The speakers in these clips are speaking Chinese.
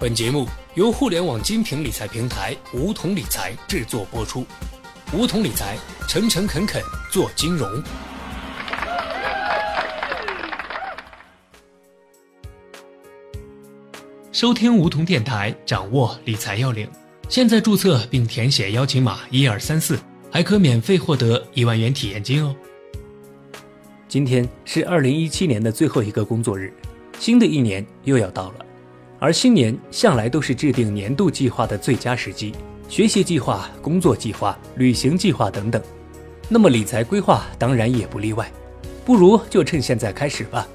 本节目由互联网精品理财平台梧桐理财制作播出。梧桐理财，诚诚恳恳做金融。收听梧桐电台，掌握理财要领。现在注册并填写邀请码一二三四，还可免费获得一万元体验金哦。今天是二零一七年的最后一个工作日，新的一年又要到了。而新年向来都是制定年度计划的最佳时机，学习计划、工作计划、旅行计划等等。那么理财规划当然也不例外，不如就趁现在开始吧。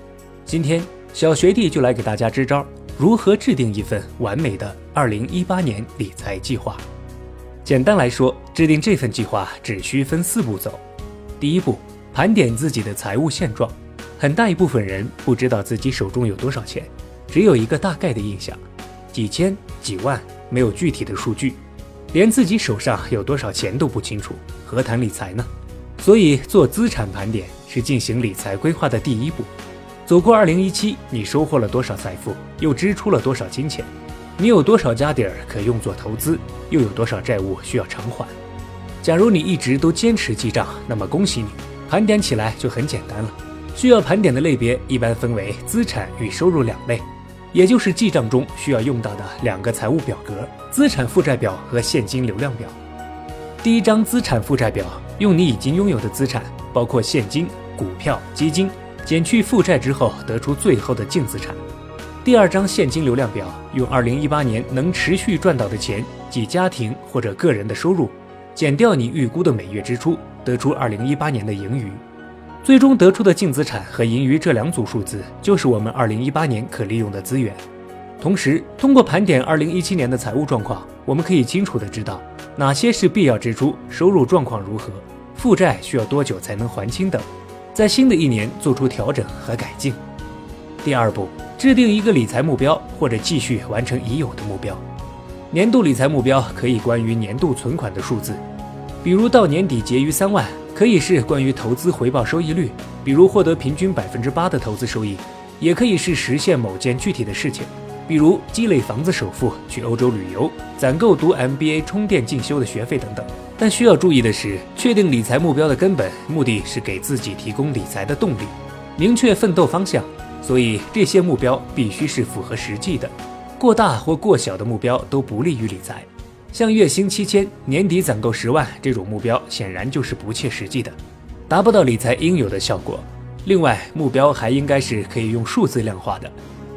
今天小学弟就来给大家支招，如何制定一份完美的二零一八年理财计划。简单来说，制定这份计划只需分四步走。第一步，盘点自己的财务现状。很大一部分人不知道自己手中有多少钱。只有一个大概的印象，几千、几万，没有具体的数据，连自己手上有多少钱都不清楚，何谈理财呢？所以做资产盘点是进行理财规划的第一步。走过二零一七，你收获了多少财富，又支出了多少金钱？你有多少家底儿可用作投资，又有多少债务需要偿还？假如你一直都坚持记账，那么恭喜你，盘点起来就很简单了。需要盘点的类别一般分为资产与收入两类。也就是记账中需要用到的两个财务表格：资产负债表和现金流量表。第一张资产负债表用你已经拥有的资产，包括现金、股票、基金，减去负债之后得出最后的净资产。第二张现金流量表用2018年能持续赚到的钱，即家庭或者个人的收入，减掉你预估的每月支出，得出2018年的盈余。最终得出的净资产和盈余这两组数字，就是我们二零一八年可利用的资源。同时，通过盘点二零一七年的财务状况，我们可以清楚的？知道哪些是必要支出，收入状况如何，负债需要多久才能还清等，在新的？一年做出调整和改进。第二步，制定一个理财目标，或者继续完成已有的？目标。年度理财目标可以关于年度存款的？数字，比如到年底结余三万。可以是关于投资回报收益率，比如获得平均百分之八的投资收益；也可以是实现某件具体的事情，比如积累房子首付、去欧洲旅游、攒够读 MBA 充电进修的学费等等。但需要注意的是，确定理财目标的根本目的是给自己提供理财的动力，明确奋斗方向。所以这些目标必须是符合实际的，过大或过小的目标都不利于理财。像月薪七千、年底攒够十万这种目标，显然就是不切实际的，达不到理财应有的效果。另外，目标还应该是可以用数字量化的，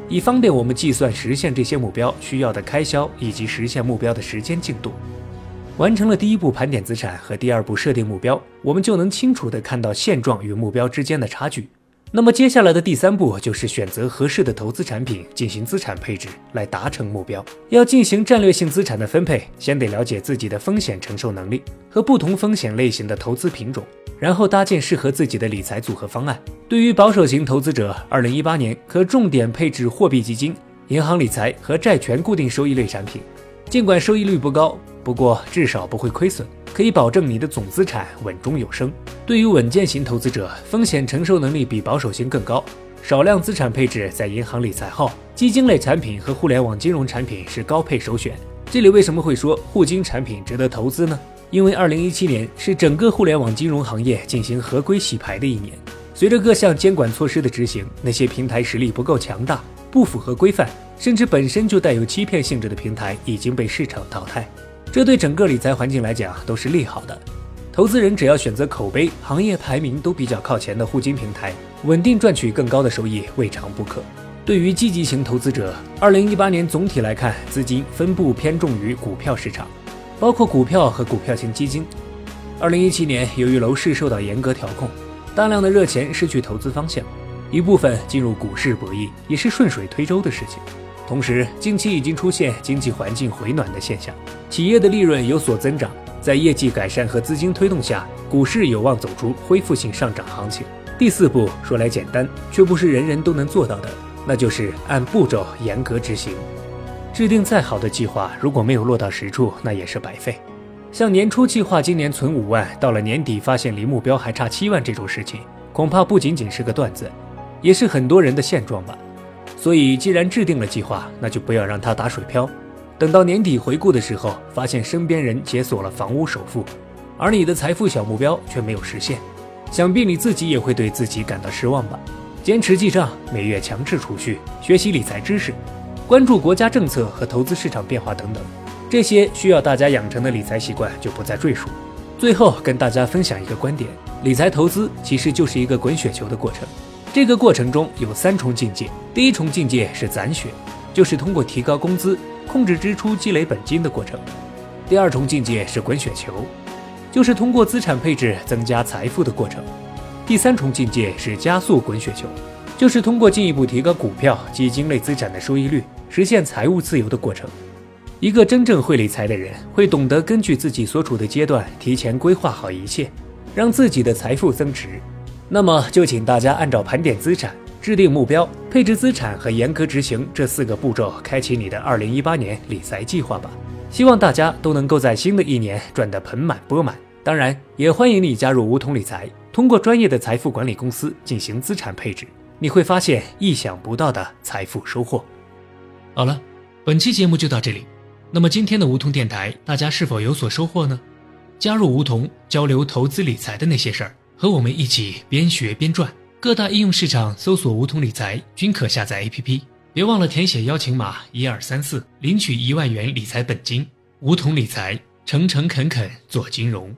以方便我们计算实现这些目标需要的开销以及实现目标的时间进度。完成了第一步盘点资产和第二步设定目标，我们就能清楚地看到现状与目标之间的差距。那么接下来的第三步就是选择合适的投资产品进行资产配置，来达成目标。要进行战略性资产的分配，先得了解自己的风险承受能力和不同风险类型的投资品种，然后搭建适合自己的理财组合方案。对于保守型投资者，二零一八年可重点配置货币基金、银行理财和债权固定收益类产品。尽管收益率不高，不过至少不会亏损。可以保证你的总资产稳中有升。对于稳健型投资者，风险承受能力比保守型更高，少量资产配置在银行理财后，基金类产品和互联网金融产品是高配首选。这里为什么会说互金产品值得投资呢？因为2017年是整个互联网金融行业进行合规洗牌的一年。随着各项监管措施的执行，那些平台实力不够强大、不符合规范，甚至本身就带有欺骗性质的平台已经被市场淘汰。这对整个理财环境来讲都是利好的。投资人只要选择口碑、行业排名都比较靠前的互金平台，稳定赚取更高的收益未尝不可。对于积极型投资者，二零一八年总体来看，资金分布偏重于股票市场，包括股票和股票型基金。二零一七年，由于楼市受到严格调控，大量的热钱失去投资方向，一部分进入股市博弈，也是顺水推舟的事情。同时，近期已经出现经济环境回暖的现象，企业的利润有所增长，在业绩改善和资金推动下，股市有望走出恢复性上涨行情。第四步说来简单，却不是人人都能做到的，那就是按步骤严格执行。制定再好的计划，如果没有落到实处，那也是白费。像年初计划今年存五万，到了年底发现离目标还差七万这种事情，恐怕不仅仅是个段子，也是很多人的现状吧。所以既然制定了计划，那就不要让它打水漂。等到年底回顾的时候，发现身边人解锁了房屋首付，而你的财富小目标却没有实现，想必你自己也会对自己感到失望吧？坚持记账，每月强制储蓄，学习理财知识，关注国家政策和投资市场变化等等，这些需要大家养成的理财习惯就不再赘述。最后跟大家分享一个观点：理财投资其实就是一个滚雪球的过程。这个过程中有三重境界，第一重境界是攒血，就是通过提高工资、控制支出、积累本金的过程；第二重境界是滚雪球，就是通过资产配置增加财富的过程；第三重境界是加速滚雪球，就是通过进一步提高股票、基金类资产的收益率，实现财务自由的过程。一个真正会理财的人，会懂得根据自己所处的阶段提前规划好一切，让自己的财富增值。那么就请大家按照盘点资产、制定目标、配置资产和严格执行这四个步骤，开启你的2018年理财计划吧。希望大家都能够在新的一年赚得盆满钵满。当然，也欢迎你加入梧桐理财，通过专业的财富管理公司进行资产配置，你会发现意想不到的财富收获。好了，本期节目就到这里。那么今天的梧桐电台，大家是否有所收获呢？加入梧桐，交流投资理财的那些事儿。和我们一起边学边赚，各大应用市场搜索“梧桐理财”均可下载 APP。别忘了填写邀请码一二三四，领取一万元理财本金。梧桐理财，诚诚恳恳做金融。